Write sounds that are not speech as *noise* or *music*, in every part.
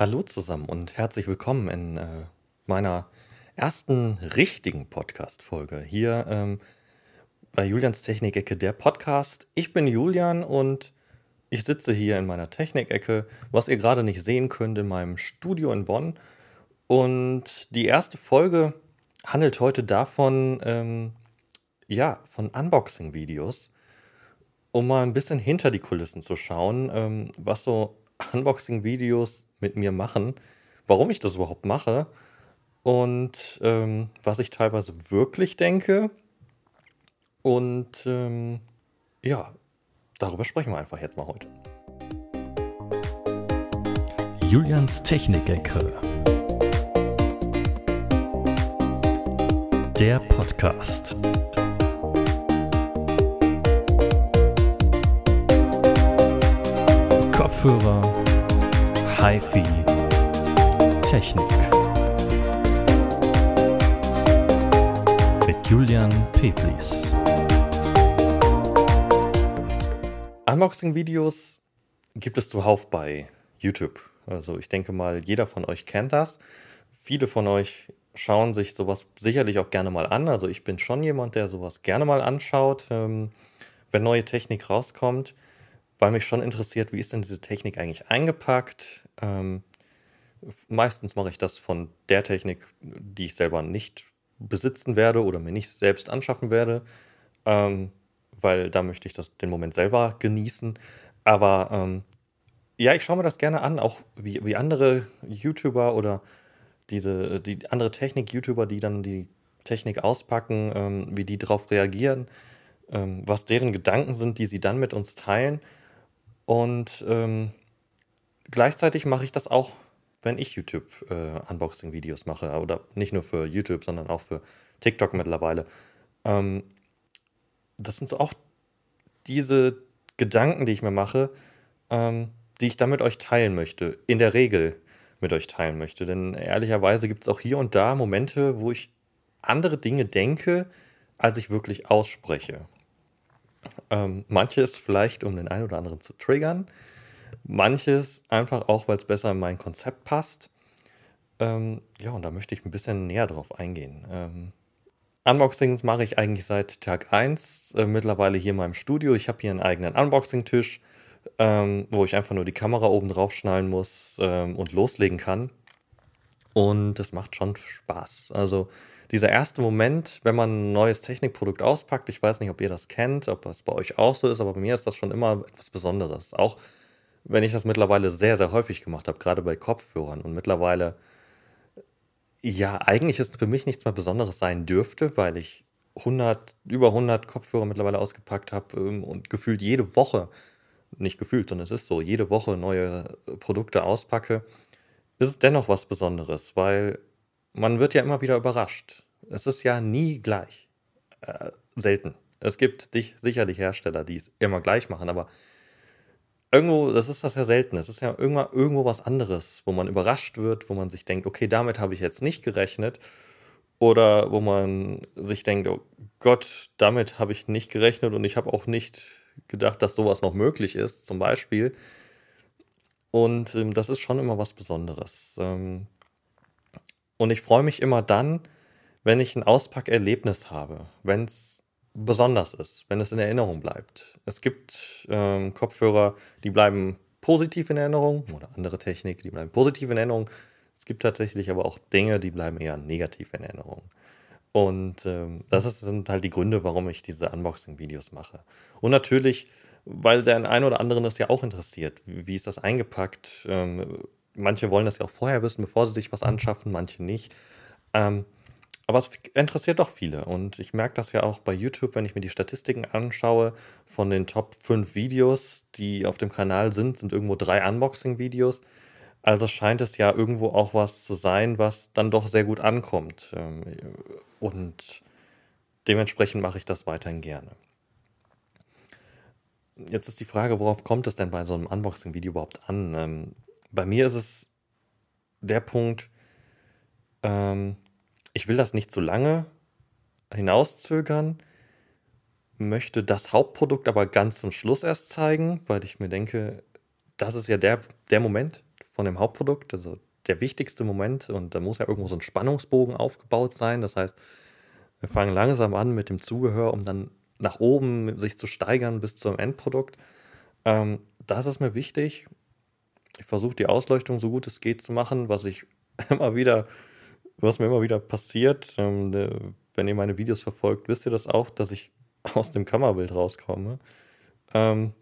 Hallo zusammen und herzlich willkommen in äh, meiner ersten richtigen Podcast-Folge hier ähm, bei Julians Technikecke, der Podcast. Ich bin Julian und ich sitze hier in meiner Technikecke, was ihr gerade nicht sehen könnt, in meinem Studio in Bonn. Und die erste Folge handelt heute davon, ähm, ja, von Unboxing-Videos, um mal ein bisschen hinter die Kulissen zu schauen, ähm, was so Unboxing-Videos mit mir machen, warum ich das überhaupt mache und ähm, was ich teilweise wirklich denke. Und ähm, ja, darüber sprechen wir einfach jetzt mal heute. Julians Technikecke. Der Podcast. Kopfhörer, HiFi, Technik. Mit Julian Peplis. Unboxing-Videos gibt es zuhauf bei YouTube. Also ich denke mal, jeder von euch kennt das. Viele von euch schauen sich sowas sicherlich auch gerne mal an. Also ich bin schon jemand, der sowas gerne mal anschaut, ähm, wenn neue Technik rauskommt, weil mich schon interessiert, wie ist denn diese Technik eigentlich eingepackt. Ähm, meistens mache ich das von der Technik, die ich selber nicht besitzen werde oder mir nicht selbst anschaffen werde, ähm, weil da möchte ich das, den Moment selber genießen. Aber ähm, ja, ich schaue mir das gerne an, auch wie, wie andere YouTuber oder diese die andere Technik-YouTuber, die dann die Technik auspacken, ähm, wie die darauf reagieren, ähm, was deren Gedanken sind, die sie dann mit uns teilen. Und ähm, gleichzeitig mache ich das auch, wenn ich YouTube-Unboxing-Videos äh, mache. Oder nicht nur für YouTube, sondern auch für TikTok mittlerweile. Ähm, das sind so auch diese Gedanken, die ich mir mache, ähm, die ich dann mit euch teilen möchte. In der Regel mit euch teilen möchte. Denn ehrlicherweise gibt es auch hier und da Momente, wo ich andere Dinge denke, als ich wirklich ausspreche. Ähm, manches vielleicht, um den einen oder anderen zu triggern. Manches einfach auch, weil es besser in mein Konzept passt. Ähm, ja, und da möchte ich ein bisschen näher drauf eingehen. Ähm, Unboxings mache ich eigentlich seit Tag 1, äh, mittlerweile hier in meinem Studio. Ich habe hier einen eigenen Unboxing-Tisch, ähm, wo ich einfach nur die Kamera oben drauf schnallen muss ähm, und loslegen kann. Und das macht schon Spaß. Also dieser erste Moment, wenn man ein neues Technikprodukt auspackt, ich weiß nicht, ob ihr das kennt, ob das bei euch auch so ist, aber bei mir ist das schon immer etwas Besonderes. Auch wenn ich das mittlerweile sehr, sehr häufig gemacht habe, gerade bei Kopfhörern. Und mittlerweile, ja, eigentlich ist für mich nichts mehr Besonderes sein dürfte, weil ich 100, über 100 Kopfhörer mittlerweile ausgepackt habe ähm, und gefühlt jede Woche, nicht gefühlt, sondern es ist so, jede Woche neue Produkte auspacke, ist es dennoch was Besonderes, weil man wird ja immer wieder überrascht. Es ist ja nie gleich. Äh, selten. Es gibt dich sicherlich Hersteller, die es immer gleich machen, aber irgendwo, das ist das ja selten. Es ist ja irgendwo, irgendwo was anderes, wo man überrascht wird, wo man sich denkt, okay, damit habe ich jetzt nicht gerechnet. Oder wo man sich denkt, oh Gott, damit habe ich nicht gerechnet und ich habe auch nicht gedacht, dass sowas noch möglich ist, zum Beispiel. Und ähm, das ist schon immer was Besonderes. Ähm, und ich freue mich immer dann, wenn ich ein Auspackerlebnis habe, wenn es besonders ist, wenn es in Erinnerung bleibt. Es gibt ähm, Kopfhörer, die bleiben positiv in Erinnerung oder andere Technik, die bleiben positiv in Erinnerung. Es gibt tatsächlich aber auch Dinge, die bleiben eher negativ in Erinnerung. Und ähm, das sind halt die Gründe, warum ich diese Unboxing-Videos mache. Und natürlich, weil der einen oder anderen das ja auch interessiert. Wie, wie ist das eingepackt? Ähm, manche wollen das ja auch vorher wissen, bevor sie sich was anschaffen, manche nicht. Ähm, aber es interessiert doch viele. Und ich merke das ja auch bei YouTube, wenn ich mir die Statistiken anschaue von den Top 5 Videos, die auf dem Kanal sind, sind irgendwo drei Unboxing-Videos. Also scheint es ja irgendwo auch was zu sein, was dann doch sehr gut ankommt. Ähm, und dementsprechend mache ich das weiterhin gerne. Jetzt ist die Frage, worauf kommt es denn bei so einem Unboxing-Video überhaupt an? Ähm, bei mir ist es der Punkt, ähm, ich will das nicht zu lange hinauszögern, möchte das Hauptprodukt aber ganz zum Schluss erst zeigen, weil ich mir denke, das ist ja der, der Moment von dem Hauptprodukt, also der wichtigste Moment und da muss ja irgendwo so ein Spannungsbogen aufgebaut sein. Das heißt, wir fangen langsam an mit dem Zugehör, um dann nach oben sich zu steigern bis zum Endprodukt. Ähm, das ist mir wichtig. Ich versuche die Ausleuchtung so gut es geht zu machen, was ich *laughs* immer wieder, was mir immer wieder passiert. Ähm, wenn ihr meine Videos verfolgt, wisst ihr das auch, dass ich *laughs* aus dem Kammerbild rauskomme. Ähm,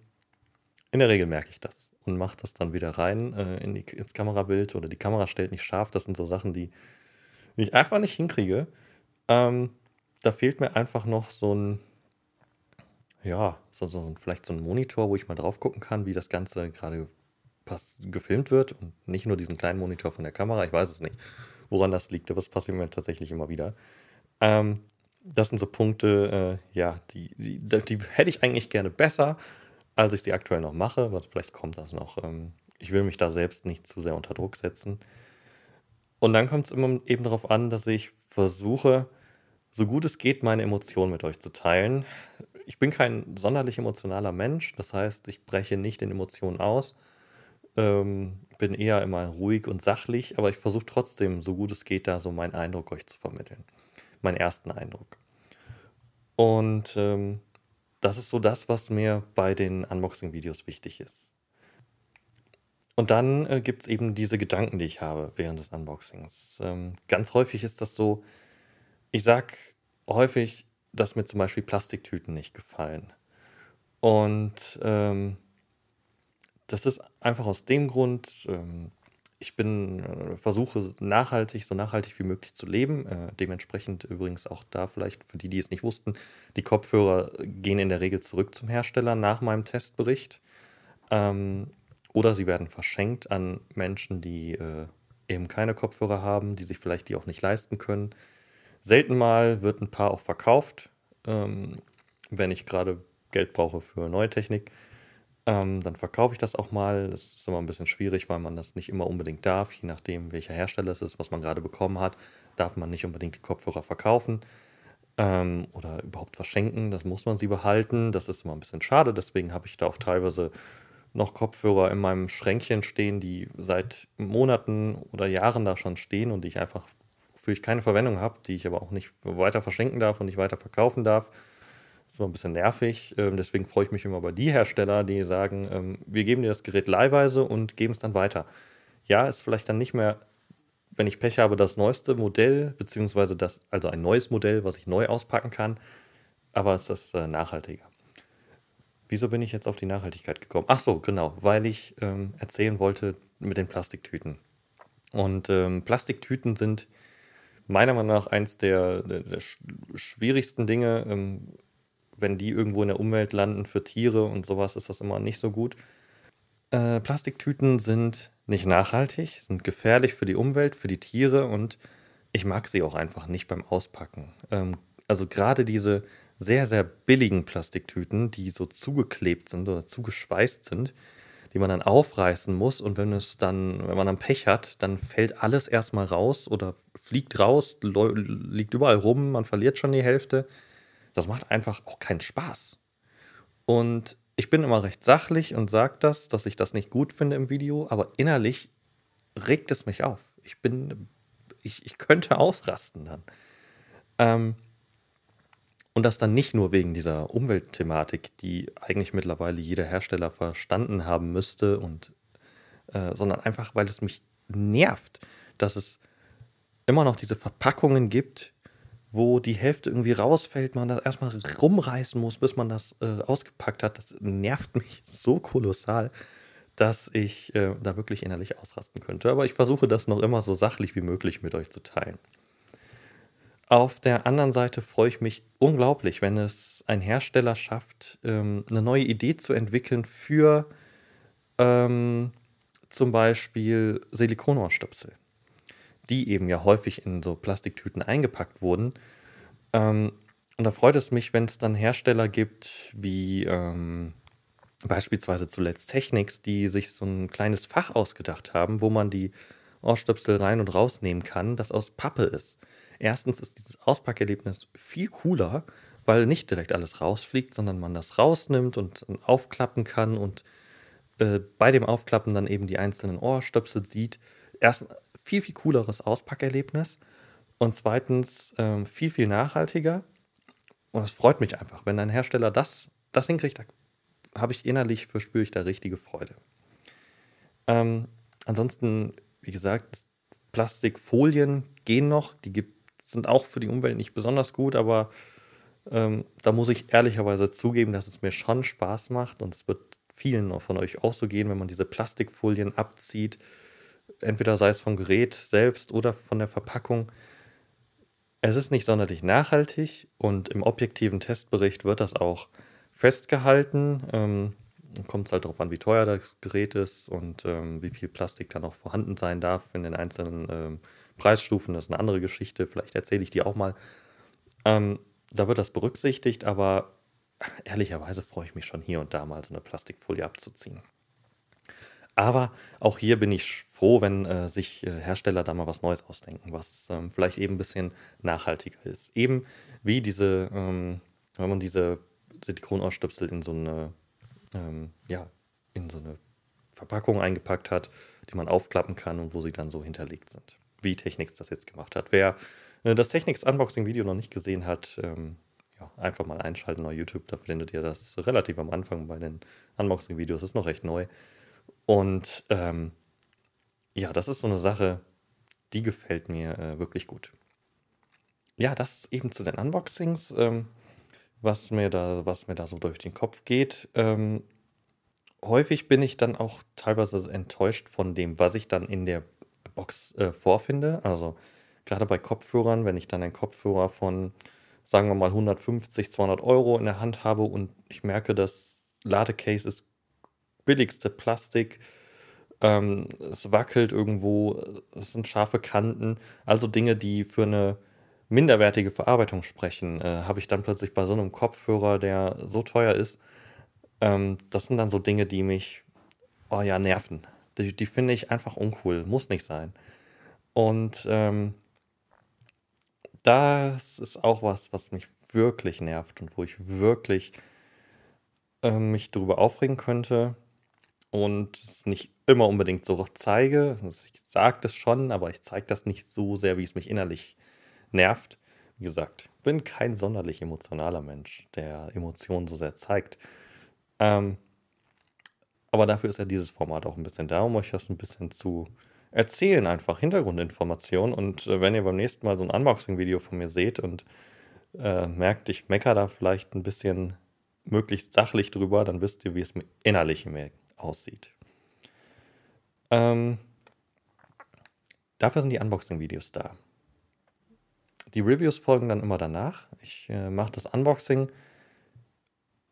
in der Regel merke ich das und mache das dann wieder rein äh, in die, ins Kamerabild oder die Kamera stellt nicht scharf. Das sind so Sachen, die ich einfach nicht hinkriege. Ähm, da fehlt mir einfach noch so ein, ja, so, so vielleicht so ein Monitor, wo ich mal drauf gucken kann, wie das Ganze gerade gefilmt wird und nicht nur diesen kleinen Monitor von der Kamera. Ich weiß es nicht, woran das liegt, aber es passiert mir tatsächlich immer wieder. Ähm, das sind so Punkte, äh, ja, die, die, die, hätte ich eigentlich gerne besser, als ich sie aktuell noch mache. Aber vielleicht kommt das noch. Ähm, ich will mich da selbst nicht zu sehr unter Druck setzen. Und dann kommt es immer eben darauf an, dass ich versuche, so gut es geht, meine Emotionen mit euch zu teilen. Ich bin kein sonderlich emotionaler Mensch, das heißt, ich breche nicht in Emotionen aus. Ähm, bin eher immer ruhig und sachlich, aber ich versuche trotzdem, so gut es geht, da so meinen Eindruck euch zu vermitteln. Meinen ersten Eindruck. Und ähm, das ist so das, was mir bei den Unboxing-Videos wichtig ist. Und dann äh, gibt es eben diese Gedanken, die ich habe während des Unboxings. Ähm, ganz häufig ist das so, ich sage häufig, dass mir zum Beispiel Plastiktüten nicht gefallen. Und ähm, das ist einfach aus dem Grund, ähm, ich bin, äh, versuche nachhaltig, so nachhaltig wie möglich zu leben. Äh, dementsprechend übrigens auch da vielleicht für die, die es nicht wussten, die Kopfhörer gehen in der Regel zurück zum Hersteller nach meinem Testbericht. Ähm, oder sie werden verschenkt an Menschen, die äh, eben keine Kopfhörer haben, die sich vielleicht die auch nicht leisten können. Selten mal wird ein paar auch verkauft, ähm, wenn ich gerade Geld brauche für neue Technik. Ähm, dann verkaufe ich das auch mal. Das ist immer ein bisschen schwierig, weil man das nicht immer unbedingt darf. Je nachdem, welcher Hersteller es ist, was man gerade bekommen hat, darf man nicht unbedingt die Kopfhörer verkaufen ähm, oder überhaupt verschenken. Das muss man sie behalten. Das ist immer ein bisschen schade. Deswegen habe ich da auch teilweise noch Kopfhörer in meinem Schränkchen stehen, die seit Monaten oder Jahren da schon stehen und die ich einfach, für ich keine Verwendung habe, die ich aber auch nicht weiter verschenken darf und nicht weiter verkaufen darf. Das ist immer ein bisschen nervig. Ähm, deswegen freue ich mich immer über die Hersteller, die sagen, ähm, wir geben dir das Gerät leihweise und geben es dann weiter. Ja, ist vielleicht dann nicht mehr, wenn ich Pech habe, das neueste Modell, beziehungsweise das, also ein neues Modell, was ich neu auspacken kann, aber es ist äh, nachhaltiger. Wieso bin ich jetzt auf die Nachhaltigkeit gekommen? Ach so, genau, weil ich ähm, erzählen wollte mit den Plastiktüten. Und ähm, Plastiktüten sind meiner Meinung nach eins der, der, der schwierigsten Dinge, ähm, wenn die irgendwo in der Umwelt landen für Tiere und sowas, ist das immer nicht so gut. Äh, Plastiktüten sind nicht nachhaltig, sind gefährlich für die Umwelt, für die Tiere und ich mag sie auch einfach nicht beim Auspacken. Ähm, also gerade diese sehr, sehr billigen Plastiktüten, die so zugeklebt sind oder zugeschweißt sind, die man dann aufreißen muss und wenn es dann, wenn man dann Pech hat, dann fällt alles erstmal raus oder fliegt raus, liegt überall rum, man verliert schon die Hälfte. Das macht einfach auch keinen Spaß. Und ich bin immer recht sachlich und sage das, dass ich das nicht gut finde im Video, aber innerlich regt es mich auf. Ich bin, ich, ich könnte *laughs* ausrasten dann. Ähm, und das dann nicht nur wegen dieser Umweltthematik, die eigentlich mittlerweile jeder Hersteller verstanden haben müsste, und, äh, sondern einfach, weil es mich nervt, dass es immer noch diese Verpackungen gibt, wo die Hälfte irgendwie rausfällt, man da erstmal rumreißen muss, bis man das äh, ausgepackt hat. Das nervt mich so kolossal, dass ich äh, da wirklich innerlich ausrasten könnte. Aber ich versuche das noch immer so sachlich wie möglich mit euch zu teilen. Auf der anderen Seite freue ich mich unglaublich, wenn es ein Hersteller schafft, ähm, eine neue Idee zu entwickeln für ähm, zum Beispiel Silikonohrstöpsel die eben ja häufig in so Plastiktüten eingepackt wurden. Ähm, und da freut es mich, wenn es dann Hersteller gibt, wie ähm, beispielsweise zuletzt Technics, die sich so ein kleines Fach ausgedacht haben, wo man die Ohrstöpsel rein und rausnehmen kann, das aus Pappe ist. Erstens ist dieses Auspackerlebnis viel cooler, weil nicht direkt alles rausfliegt, sondern man das rausnimmt und aufklappen kann und äh, bei dem Aufklappen dann eben die einzelnen Ohrstöpsel sieht. Erst viel, viel cooleres Auspackerlebnis und zweitens ähm, viel, viel nachhaltiger. Und es freut mich einfach, wenn ein Hersteller das, das hinkriegt, da habe ich innerlich, verspüre ich da richtige Freude. Ähm, ansonsten, wie gesagt, Plastikfolien gehen noch, die gibt, sind auch für die Umwelt nicht besonders gut, aber ähm, da muss ich ehrlicherweise zugeben, dass es mir schon Spaß macht und es wird vielen von euch auch so gehen, wenn man diese Plastikfolien abzieht, entweder sei es vom Gerät selbst oder von der Verpackung. Es ist nicht sonderlich nachhaltig und im objektiven Testbericht wird das auch festgehalten. Ähm, kommt es halt darauf an, wie teuer das Gerät ist und ähm, wie viel Plastik dann auch vorhanden sein darf in den einzelnen ähm, Preisstufen. Das ist eine andere Geschichte. Vielleicht erzähle ich die auch mal. Ähm, da wird das berücksichtigt, aber ehrlicherweise freue ich mich schon hier und da mal so eine Plastikfolie abzuziehen. Aber auch hier bin ich froh, wenn äh, sich äh, Hersteller da mal was Neues ausdenken, was ähm, vielleicht eben ein bisschen nachhaltiger ist. Eben wie diese, ähm, wenn man diese Silikonaustöpsel in so eine, ähm, ja, in so eine Verpackung eingepackt hat, die man aufklappen kann und wo sie dann so hinterlegt sind. Wie Technics das jetzt gemacht hat. Wer äh, das Technics Unboxing-Video noch nicht gesehen hat, ähm, ja, einfach mal einschalten auf YouTube. Da findet ihr das relativ am Anfang bei den Unboxing-Videos. Ist noch recht neu. Und ähm, ja, das ist so eine Sache, die gefällt mir äh, wirklich gut. Ja, das eben zu den Unboxings, ähm, was, mir da, was mir da so durch den Kopf geht. Ähm, häufig bin ich dann auch teilweise enttäuscht von dem, was ich dann in der Box äh, vorfinde. Also gerade bei Kopfhörern, wenn ich dann einen Kopfhörer von, sagen wir mal, 150, 200 Euro in der Hand habe und ich merke, das Ladecase ist billigste Plastik. Ähm, es wackelt irgendwo, es sind scharfe Kanten. Also Dinge, die für eine minderwertige Verarbeitung sprechen, äh, habe ich dann plötzlich bei so einem Kopfhörer, der so teuer ist. Ähm, das sind dann so Dinge, die mich, oh ja, nerven. Die, die finde ich einfach uncool. Muss nicht sein. Und ähm, das ist auch was, was mich wirklich nervt und wo ich wirklich äh, mich darüber aufregen könnte und es nicht immer unbedingt so zeige. Also ich sage das schon, aber ich zeige das nicht so sehr, wie es mich innerlich nervt. Wie gesagt, bin kein sonderlich emotionaler Mensch, der Emotionen so sehr zeigt. Ähm, aber dafür ist ja dieses Format auch ein bisschen da, um euch das ein bisschen zu erzählen, einfach Hintergrundinformationen. Und äh, wenn ihr beim nächsten Mal so ein Unboxing-Video von mir seht und äh, merkt, ich mecker da vielleicht ein bisschen möglichst sachlich drüber, dann wisst ihr, wie es mir innerlich mir aussieht. Ähm, dafür sind die Unboxing-Videos da. Die Reviews folgen dann immer danach. Ich äh, mache das Unboxing.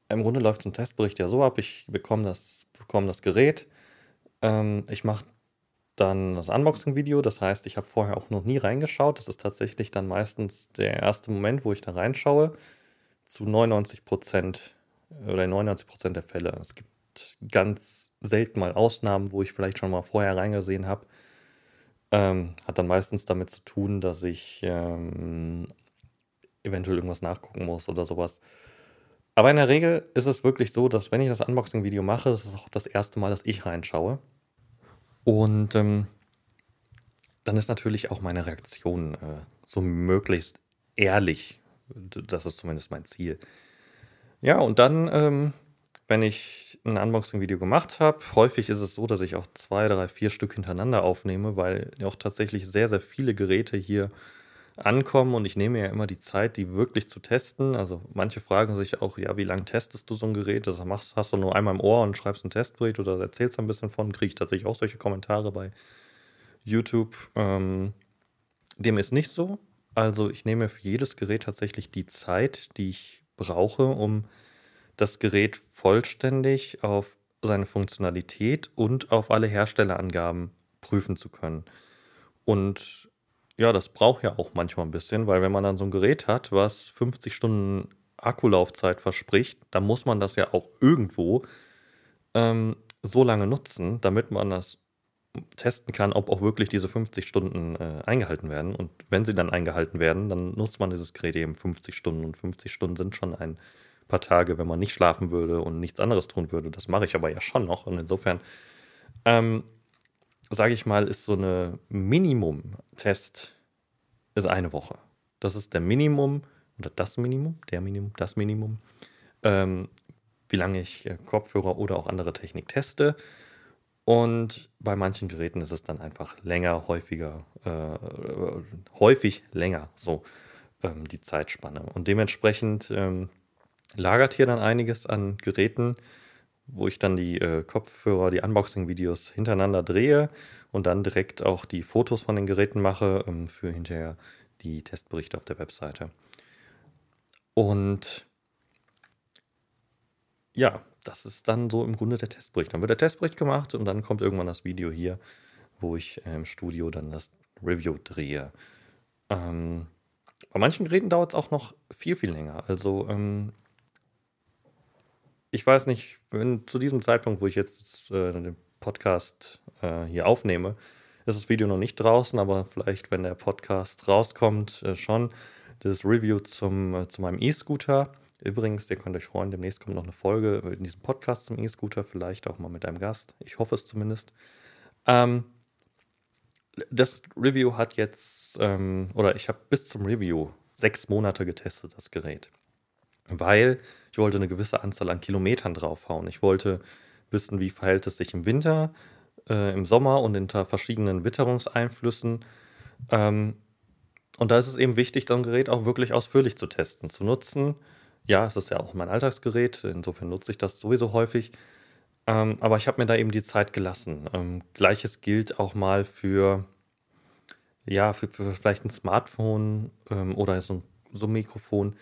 Im Grunde läuft so ein Testbericht ja so ab, ich bekomme das, bekomme das Gerät. Ähm, ich mache dann das Unboxing-Video, das heißt, ich habe vorher auch noch nie reingeschaut. Das ist tatsächlich dann meistens der erste Moment, wo ich da reinschaue. Zu 99 Prozent oder 99 Prozent der Fälle. Es gibt ganz selten mal Ausnahmen, wo ich vielleicht schon mal vorher reingesehen habe. Ähm, hat dann meistens damit zu tun, dass ich ähm, eventuell irgendwas nachgucken muss oder sowas. Aber in der Regel ist es wirklich so, dass wenn ich das Unboxing-Video mache, das ist auch das erste Mal, dass ich reinschaue. Und ähm, dann ist natürlich auch meine Reaktion äh, so möglichst ehrlich. Das ist zumindest mein Ziel. Ja, und dann ähm, wenn ich ein Unboxing-Video gemacht habe. Häufig ist es so, dass ich auch zwei, drei, vier Stück hintereinander aufnehme, weil auch tatsächlich sehr, sehr viele Geräte hier ankommen und ich nehme ja immer die Zeit, die wirklich zu testen. Also manche fragen sich auch, ja, wie lange testest du so ein Gerät? Das machst, hast du nur einmal im Ohr und schreibst einen Testbericht oder erzählst ein bisschen von. Kriege ich tatsächlich auch solche Kommentare bei YouTube. Ähm, dem ist nicht so. Also ich nehme für jedes Gerät tatsächlich die Zeit, die ich brauche, um das Gerät vollständig auf seine Funktionalität und auf alle Herstellerangaben prüfen zu können. Und ja, das braucht ja auch manchmal ein bisschen, weil wenn man dann so ein Gerät hat, was 50 Stunden Akkulaufzeit verspricht, dann muss man das ja auch irgendwo ähm, so lange nutzen, damit man das testen kann, ob auch wirklich diese 50 Stunden äh, eingehalten werden. Und wenn sie dann eingehalten werden, dann nutzt man dieses Gerät eben 50 Stunden. Und 50 Stunden sind schon ein paar Tage, wenn man nicht schlafen würde und nichts anderes tun würde. Das mache ich aber ja schon noch. Und insofern, ähm, sage ich mal, ist so eine Minimum-Test ist eine Woche. Das ist der Minimum oder das Minimum, der Minimum, das Minimum, ähm, wie lange ich äh, Kopfhörer oder auch andere Technik teste. Und bei manchen Geräten ist es dann einfach länger, häufiger, äh, häufig länger, so ähm, die Zeitspanne. Und dementsprechend ähm, lagert hier dann einiges an Geräten, wo ich dann die äh, Kopfhörer, die Unboxing-Videos hintereinander drehe und dann direkt auch die Fotos von den Geräten mache ähm, für hinterher die Testberichte auf der Webseite. Und ja, das ist dann so im Grunde der Testbericht. Dann wird der Testbericht gemacht und dann kommt irgendwann das Video hier, wo ich äh, im Studio dann das Review drehe. Ähm, bei manchen Geräten dauert es auch noch viel, viel länger. Also ähm, ich weiß nicht, wenn zu diesem Zeitpunkt, wo ich jetzt äh, den Podcast äh, hier aufnehme, ist das Video noch nicht draußen, aber vielleicht, wenn der Podcast rauskommt, äh, schon das Review zum, äh, zu meinem E-Scooter. Übrigens, ihr könnt euch freuen, demnächst kommt noch eine Folge in diesem Podcast zum E-Scooter, vielleicht auch mal mit einem Gast. Ich hoffe es zumindest. Ähm, das Review hat jetzt, ähm, oder ich habe bis zum Review sechs Monate getestet, das Gerät. Weil ich wollte eine gewisse Anzahl an Kilometern draufhauen. Ich wollte wissen, wie verhält es sich im Winter, äh, im Sommer und unter verschiedenen Witterungseinflüssen. Ähm, und da ist es eben wichtig, das Gerät auch wirklich ausführlich zu testen, zu nutzen ja, es ist ja auch mein Alltagsgerät, insofern nutze ich das sowieso häufig. Ähm, aber ich habe mir da eben die Zeit gelassen. Ähm, Gleiches gilt auch mal für, ja, für, für vielleicht ein Smartphone ähm, oder so ein, so ein Mikrofon.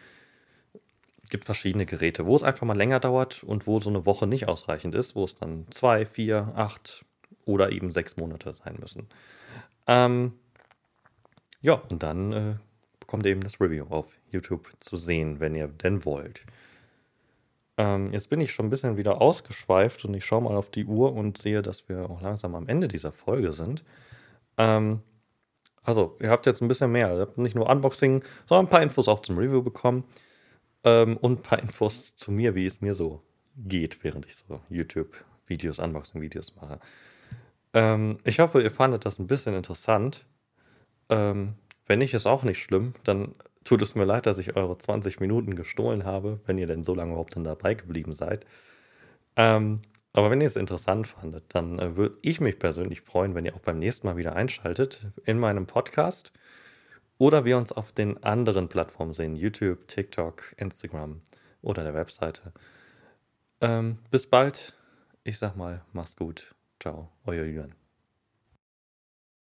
Gibt verschiedene Geräte, wo es einfach mal länger dauert und wo so eine Woche nicht ausreichend ist, wo es dann zwei, vier, acht oder eben sechs Monate sein müssen. Ähm, ja, und dann äh, bekommt ihr eben das Review auf YouTube zu sehen, wenn ihr denn wollt. Ähm, jetzt bin ich schon ein bisschen wieder ausgeschweift und ich schaue mal auf die Uhr und sehe, dass wir auch langsam am Ende dieser Folge sind. Ähm, also, ihr habt jetzt ein bisschen mehr. Ihr habt nicht nur Unboxing, sondern ein paar Infos auch zum Review bekommen. Ähm, und ein paar Infos zu mir, wie es mir so geht, während ich so YouTube-Videos, Unboxing-Videos mache. Ähm, ich hoffe, ihr fandet das ein bisschen interessant. Ähm, wenn nicht, ist auch nicht schlimm. Dann tut es mir leid, dass ich eure 20 Minuten gestohlen habe, wenn ihr denn so lange überhaupt dann dabei geblieben seid. Ähm, aber wenn ihr es interessant fandet, dann äh, würde ich mich persönlich freuen, wenn ihr auch beim nächsten Mal wieder einschaltet in meinem Podcast oder wir uns auf den anderen Plattformen sehen: YouTube, TikTok, Instagram oder der Webseite. Ähm, bis bald. Ich sag mal, mach's gut. Ciao, euer Jürgen.